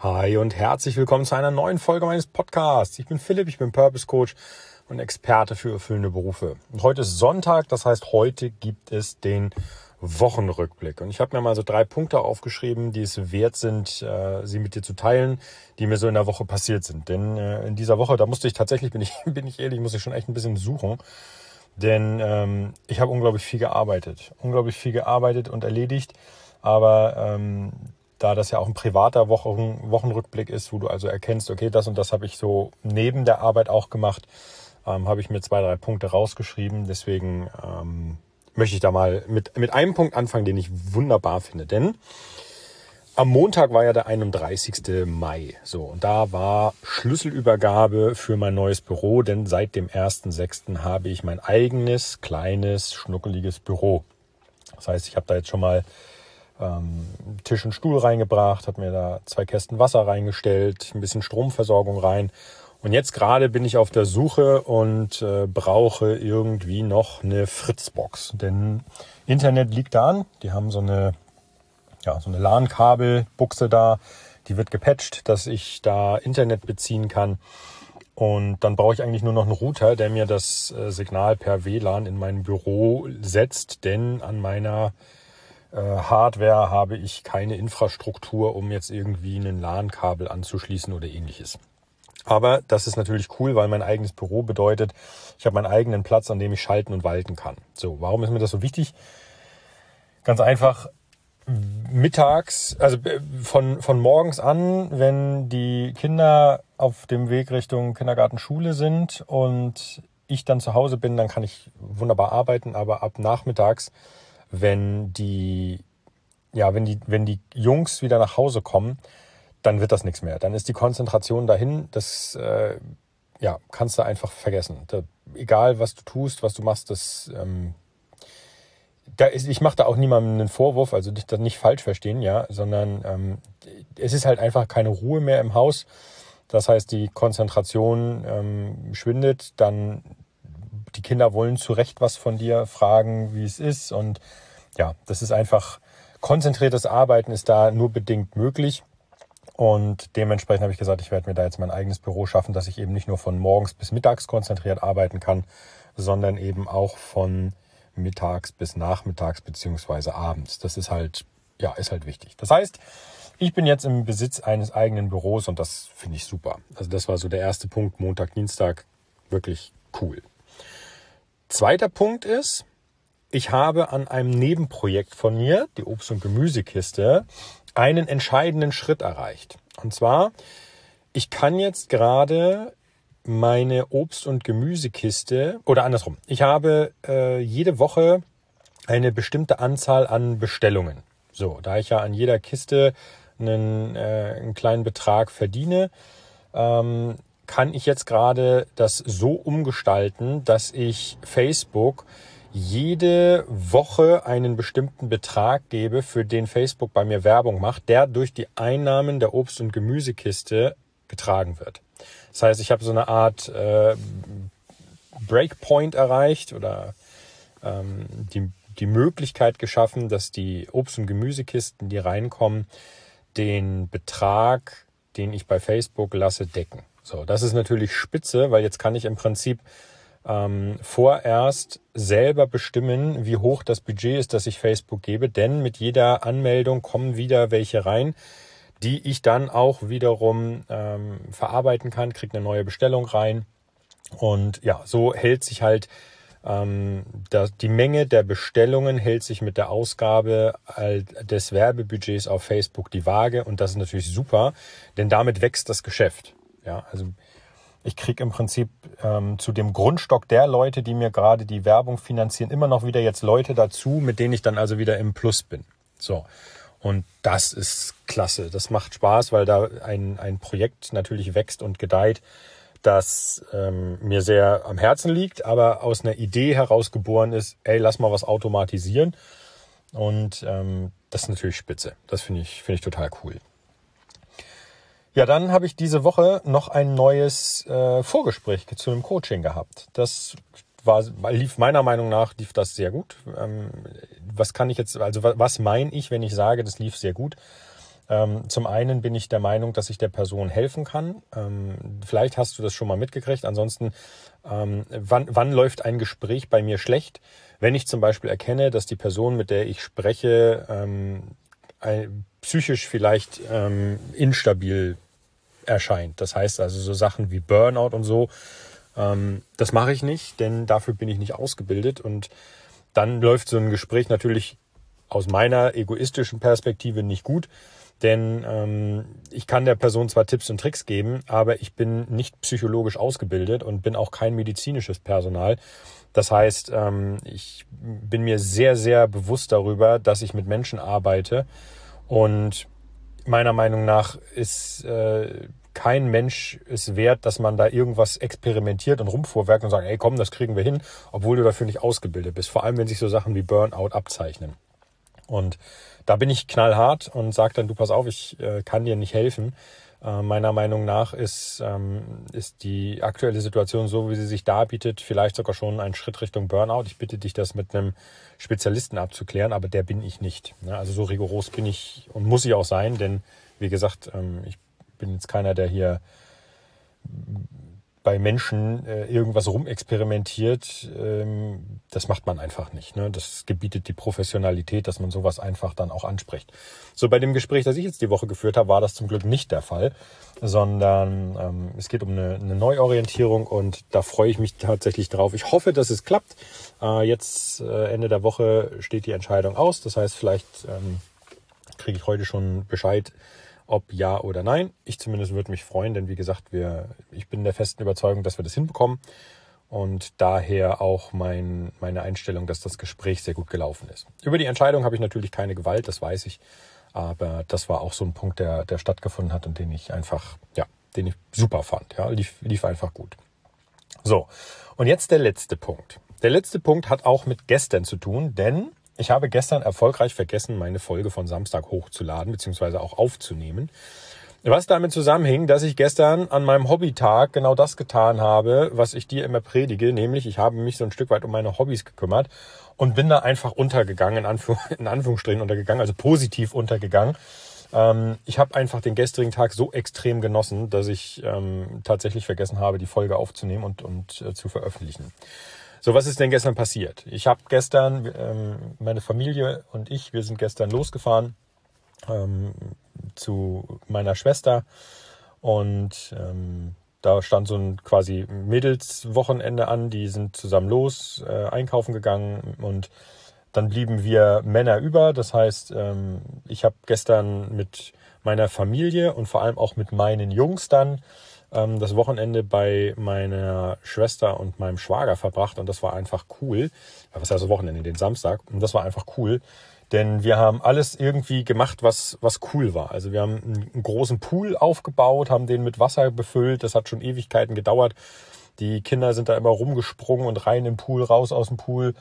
Hi und herzlich willkommen zu einer neuen Folge meines Podcasts. Ich bin Philipp, ich bin Purpose Coach und Experte für erfüllende Berufe. Und heute ist Sonntag, das heißt, heute gibt es den Wochenrückblick. Und ich habe mir mal so drei Punkte aufgeschrieben, die es wert sind, äh, sie mit dir zu teilen, die mir so in der Woche passiert sind. Denn äh, in dieser Woche, da musste ich tatsächlich, bin ich, bin ich ehrlich, muss ich schon echt ein bisschen suchen. Denn ähm, ich habe unglaublich viel gearbeitet. Unglaublich viel gearbeitet und erledigt. Aber ähm, da das ja auch ein privater Wochen, Wochenrückblick ist, wo du also erkennst, okay, das und das habe ich so neben der Arbeit auch gemacht, ähm, habe ich mir zwei, drei Punkte rausgeschrieben. Deswegen ähm, möchte ich da mal mit, mit einem Punkt anfangen, den ich wunderbar finde. Denn am Montag war ja der 31. Mai. So, und da war Schlüsselübergabe für mein neues Büro, denn seit dem 1.6. habe ich mein eigenes, kleines, schnuckeliges Büro. Das heißt, ich habe da jetzt schon mal ähm, Tisch und Stuhl reingebracht, habe mir da zwei Kästen Wasser reingestellt, ein bisschen Stromversorgung rein. Und jetzt gerade bin ich auf der Suche und äh, brauche irgendwie noch eine Fritzbox. Denn Internet liegt da an. Die haben so eine, ja, so eine LAN-Kabelbuchse da. Die wird gepatcht, dass ich da Internet beziehen kann. Und dann brauche ich eigentlich nur noch einen Router, der mir das äh, Signal per WLAN in mein Büro setzt. Denn an meiner Hardware habe ich keine Infrastruktur, um jetzt irgendwie einen LAN-Kabel anzuschließen oder ähnliches. Aber das ist natürlich cool, weil mein eigenes Büro bedeutet, ich habe meinen eigenen Platz, an dem ich schalten und walten kann. So, warum ist mir das so wichtig? Ganz einfach, mittags, also äh, von, von morgens an, wenn die Kinder auf dem Weg Richtung Kindergarten, Schule sind und ich dann zu Hause bin, dann kann ich wunderbar arbeiten, aber ab nachmittags wenn die, ja, wenn die, wenn die Jungs wieder nach Hause kommen, dann wird das nichts mehr. Dann ist die Konzentration dahin, das äh, ja, kannst du einfach vergessen. Da, egal, was du tust, was du machst, das ähm, da ist, ich mache da auch niemandem einen Vorwurf, also das nicht falsch verstehen, ja, sondern ähm, es ist halt einfach keine Ruhe mehr im Haus. Das heißt, die Konzentration ähm, schwindet, dann die Kinder wollen zu Recht was von dir, fragen, wie es ist. Und ja, das ist einfach, konzentriertes Arbeiten ist da nur bedingt möglich. Und dementsprechend habe ich gesagt, ich werde mir da jetzt mein eigenes Büro schaffen, dass ich eben nicht nur von morgens bis mittags konzentriert arbeiten kann, sondern eben auch von mittags bis nachmittags beziehungsweise abends. Das ist halt, ja, ist halt wichtig. Das heißt, ich bin jetzt im Besitz eines eigenen Büros und das finde ich super. Also das war so der erste Punkt, Montag, Dienstag, wirklich cool. Zweiter Punkt ist, ich habe an einem Nebenprojekt von mir, die Obst- und Gemüsekiste, einen entscheidenden Schritt erreicht. Und zwar, ich kann jetzt gerade meine Obst- und Gemüsekiste oder andersrum. Ich habe äh, jede Woche eine bestimmte Anzahl an Bestellungen. So, da ich ja an jeder Kiste einen, äh, einen kleinen Betrag verdiene, ähm, kann ich jetzt gerade das so umgestalten, dass ich Facebook jede Woche einen bestimmten Betrag gebe, für den Facebook bei mir Werbung macht, der durch die Einnahmen der Obst- und Gemüsekiste getragen wird. Das heißt, ich habe so eine Art äh, Breakpoint erreicht oder ähm, die, die Möglichkeit geschaffen, dass die Obst- und Gemüsekisten, die reinkommen, den Betrag, den ich bei Facebook lasse, decken. So, das ist natürlich spitze, weil jetzt kann ich im Prinzip ähm, vorerst selber bestimmen, wie hoch das Budget ist, das ich Facebook gebe, denn mit jeder Anmeldung kommen wieder welche rein, die ich dann auch wiederum ähm, verarbeiten kann, kriege eine neue Bestellung rein. Und ja, so hält sich halt ähm, das, die Menge der Bestellungen hält sich mit der Ausgabe des Werbebudgets auf Facebook die Waage. Und das ist natürlich super, denn damit wächst das Geschäft. Ja, also ich kriege im Prinzip ähm, zu dem Grundstock der Leute, die mir gerade die Werbung finanzieren, immer noch wieder jetzt Leute dazu, mit denen ich dann also wieder im Plus bin. So. Und das ist klasse. Das macht Spaß, weil da ein, ein Projekt natürlich wächst und gedeiht, das ähm, mir sehr am Herzen liegt, aber aus einer Idee heraus geboren ist, ey, lass mal was automatisieren. Und ähm, das ist natürlich spitze. Das finde ich, finde ich total cool. Ja, dann habe ich diese Woche noch ein neues äh, Vorgespräch zu einem Coaching gehabt. Das war, lief meiner Meinung nach, lief das sehr gut. Ähm, was kann ich jetzt, also was meine ich, wenn ich sage, das lief sehr gut? Äh, Ähm, zum einen bin ich der Meinung, dass ich der Person helfen kann. Ähm, vielleicht hast du das schon mal mitgekriegt. Ansonsten, ähm, wann, wann läuft ein Gespräch bei mir schlecht? Wenn ich zum Beispiel erkenne, dass die Person, mit der ich spreche, ähm, psychisch vielleicht ähm, instabil erscheint. Das heißt also so Sachen wie Burnout und so, ähm, das mache ich nicht, denn dafür bin ich nicht ausgebildet. Und dann läuft so ein Gespräch natürlich aus meiner egoistischen Perspektive nicht gut. Denn ähm, ich kann der Person zwar Tipps und Tricks geben, aber ich bin nicht psychologisch ausgebildet und bin auch kein medizinisches Personal. Das heißt, ähm, ich bin mir sehr, sehr bewusst darüber, dass ich mit Menschen arbeite. Und meiner Meinung nach ist äh, kein Mensch es wert, dass man da irgendwas experimentiert und rumfuhrwerkt und sagt, ey komm, das kriegen wir hin, obwohl du dafür nicht ausgebildet bist. Vor allem, wenn sich so Sachen wie Burnout abzeichnen. Und da bin ich knallhart und sage dann, du pass auf, ich äh, kann dir nicht helfen. Äh, meiner Meinung nach ist, ähm, ist die aktuelle Situation so, wie sie sich darbietet, vielleicht sogar schon ein Schritt Richtung Burnout. Ich bitte dich, das mit einem Spezialisten abzuklären, aber der bin ich nicht. Ne? Also so rigoros bin ich und muss ich auch sein, denn wie gesagt, ähm, ich bin jetzt keiner, der hier bei Menschen äh, irgendwas rumexperimentiert, ähm, das macht man einfach nicht. Ne? Das gebietet die Professionalität, dass man sowas einfach dann auch anspricht. So bei dem Gespräch, das ich jetzt die Woche geführt habe, war das zum Glück nicht der Fall, sondern ähm, es geht um eine, eine Neuorientierung und da freue ich mich tatsächlich drauf. Ich hoffe, dass es klappt. Äh, jetzt äh, Ende der Woche steht die Entscheidung aus. Das heißt, vielleicht ähm, kriege ich heute schon Bescheid, ob ja oder nein. Ich zumindest würde mich freuen, denn wie gesagt, wir, ich bin der festen Überzeugung, dass wir das hinbekommen. Und daher auch mein, meine Einstellung, dass das Gespräch sehr gut gelaufen ist. Über die Entscheidung habe ich natürlich keine Gewalt, das weiß ich. Aber das war auch so ein Punkt, der, der stattgefunden hat und den ich einfach, ja, den ich super fand. Ja, lief, lief einfach gut. So. Und jetzt der letzte Punkt. Der letzte Punkt hat auch mit gestern zu tun, denn ich habe gestern erfolgreich vergessen, meine Folge von Samstag hochzuladen bzw. auch aufzunehmen. Was damit zusammenhing, dass ich gestern an meinem Hobbytag genau das getan habe, was ich dir immer predige, nämlich ich habe mich so ein Stück weit um meine Hobbys gekümmert und bin da einfach untergegangen, in, Anführ in Anführungsstrichen untergegangen, also positiv untergegangen. Ähm, ich habe einfach den gestrigen Tag so extrem genossen, dass ich ähm, tatsächlich vergessen habe, die Folge aufzunehmen und, und äh, zu veröffentlichen. So, was ist denn gestern passiert? Ich habe gestern, ähm, meine Familie und ich, wir sind gestern losgefahren ähm, zu meiner Schwester und ähm, da stand so ein quasi Mädelswochenende an, die sind zusammen los, äh, einkaufen gegangen und dann blieben wir Männer über. Das heißt, ähm, ich habe gestern mit meiner Familie und vor allem auch mit meinen Jungs dann ähm, das Wochenende bei meiner Schwester und meinem Schwager verbracht und das war einfach cool. Was heißt das Wochenende, den Samstag? Und das war einfach cool. Denn wir haben alles irgendwie gemacht, was, was cool war. Also wir haben einen, großen Pool aufgebaut, haben den mit Wasser befüllt. Das hat schon Ewigkeiten gedauert. Die Kinder sind da immer rumgesprungen und rein im Pool, raus aus dem Pool.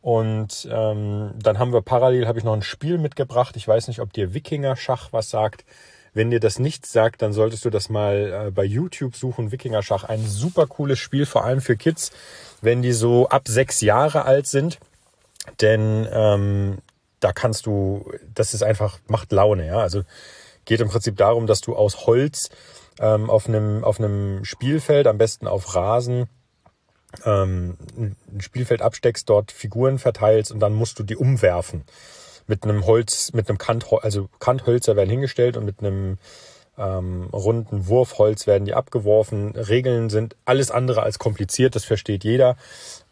Und ähm, dann haben wir parallel, habe ich noch ein Spiel mitgebracht. Ich weiß nicht, ob dir Wikinger-Schach was sagt. Wenn dir das nichts sagt, dann solltest du das mal äh, bei YouTube suchen. Wikinger-Schach, ein super cooles Spiel, vor allem für Kids, wenn die so ab sechs Jahre alt sind. Denn ähm, da kannst du, das ist einfach, macht Laune, ja. Also geht im Prinzip darum, dass du aus Holz ähm, auf einem auf einem Spielfeld, am besten auf Rasen, ähm, ein Spielfeld absteckst, dort Figuren verteilst und dann musst du die umwerfen mit einem Holz, mit einem Kant, also Kanthölzer werden hingestellt und mit einem ähm, runden Wurfholz werden die abgeworfen. Regeln sind alles andere als kompliziert, das versteht jeder.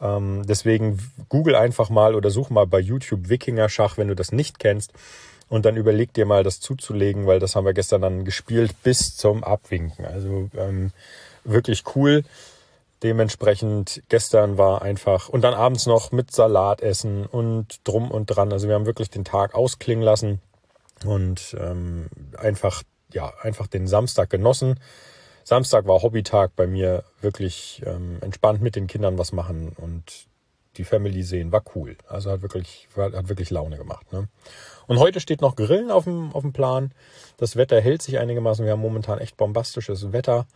Ähm, deswegen google einfach mal oder such mal bei YouTube Wikinger-Schach, wenn du das nicht kennst. Und dann überleg dir mal, das zuzulegen, weil das haben wir gestern dann gespielt bis zum Abwinken. Also ähm, wirklich cool. Dementsprechend gestern war einfach und dann abends noch mit Salat essen und drum und dran. Also wir haben wirklich den Tag ausklingen lassen und ähm, einfach ja einfach den Samstag genossen. Samstag war Hobbytag bei mir wirklich ähm, entspannt mit den Kindern was machen und die Family sehen war cool. Also hat wirklich hat wirklich Laune gemacht. Ne? Und heute steht noch Grillen auf dem auf dem Plan. Das Wetter hält sich einigermaßen. Wir haben momentan echt bombastisches Wetter.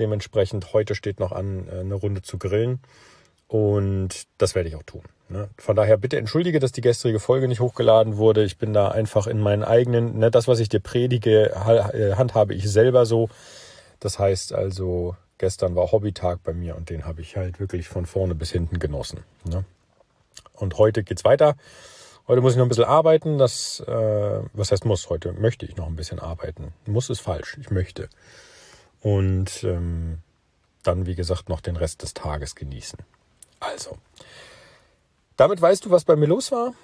Dementsprechend heute steht noch an, äh, eine Runde zu grillen. Und das werde ich auch tun. Ne? Von daher bitte entschuldige, dass die gestrige Folge nicht hochgeladen wurde. Ich bin da einfach in meinen eigenen, ne, das, was ich dir predige, äh, handhabe ich selber so. Das heißt also, gestern war Hobbytag bei mir und den habe ich halt wirklich von vorne bis hinten genossen. Ne? Und heute geht's weiter. Heute muss ich noch ein bisschen arbeiten. Das, äh, was heißt muss? Heute möchte ich noch ein bisschen arbeiten. Muss ist falsch. Ich möchte. Und ähm, dann, wie gesagt, noch den Rest des Tages genießen. Also, damit weißt du, was bei mir los war.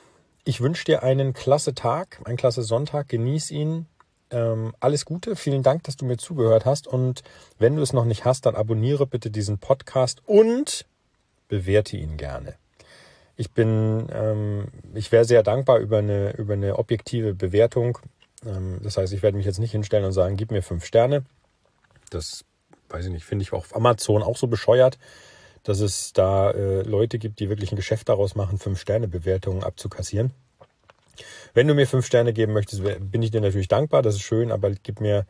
Ich wünsche dir einen klasse Tag, einen klasse Sonntag. Genieß ihn. Ähm, alles Gute. Vielen Dank, dass du mir zugehört hast. Und wenn du es noch nicht hast, dann abonniere bitte diesen Podcast und bewerte ihn gerne. Ich bin, ähm, ich wäre sehr dankbar über eine, über eine objektive Bewertung. Ähm, das heißt, ich werde mich jetzt nicht hinstellen und sagen, gib mir fünf Sterne. Das, weiß ich nicht, finde ich auf Amazon auch so bescheuert dass es da äh, Leute gibt, die wirklich ein Geschäft daraus machen, Fünf-Sterne-Bewertungen abzukassieren. Wenn du mir fünf Sterne geben möchtest, bin ich dir natürlich dankbar, das ist schön, aber gib mir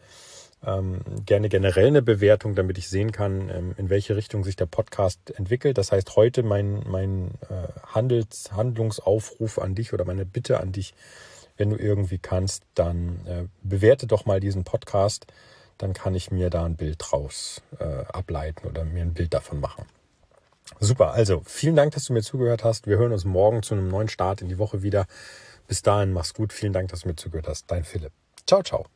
ähm, gerne generell eine Bewertung, damit ich sehen kann, ähm, in welche Richtung sich der Podcast entwickelt. Das heißt, heute mein, mein äh, Handels, Handlungsaufruf an dich oder meine Bitte an dich, wenn du irgendwie kannst, dann äh, bewerte doch mal diesen Podcast, dann kann ich mir da ein Bild draus äh, ableiten oder mir ein Bild davon machen. Super, also vielen Dank, dass du mir zugehört hast. Wir hören uns morgen zu einem neuen Start in die Woche wieder. Bis dahin, mach's gut. Vielen Dank, dass du mir zugehört hast. Dein Philipp. Ciao, ciao.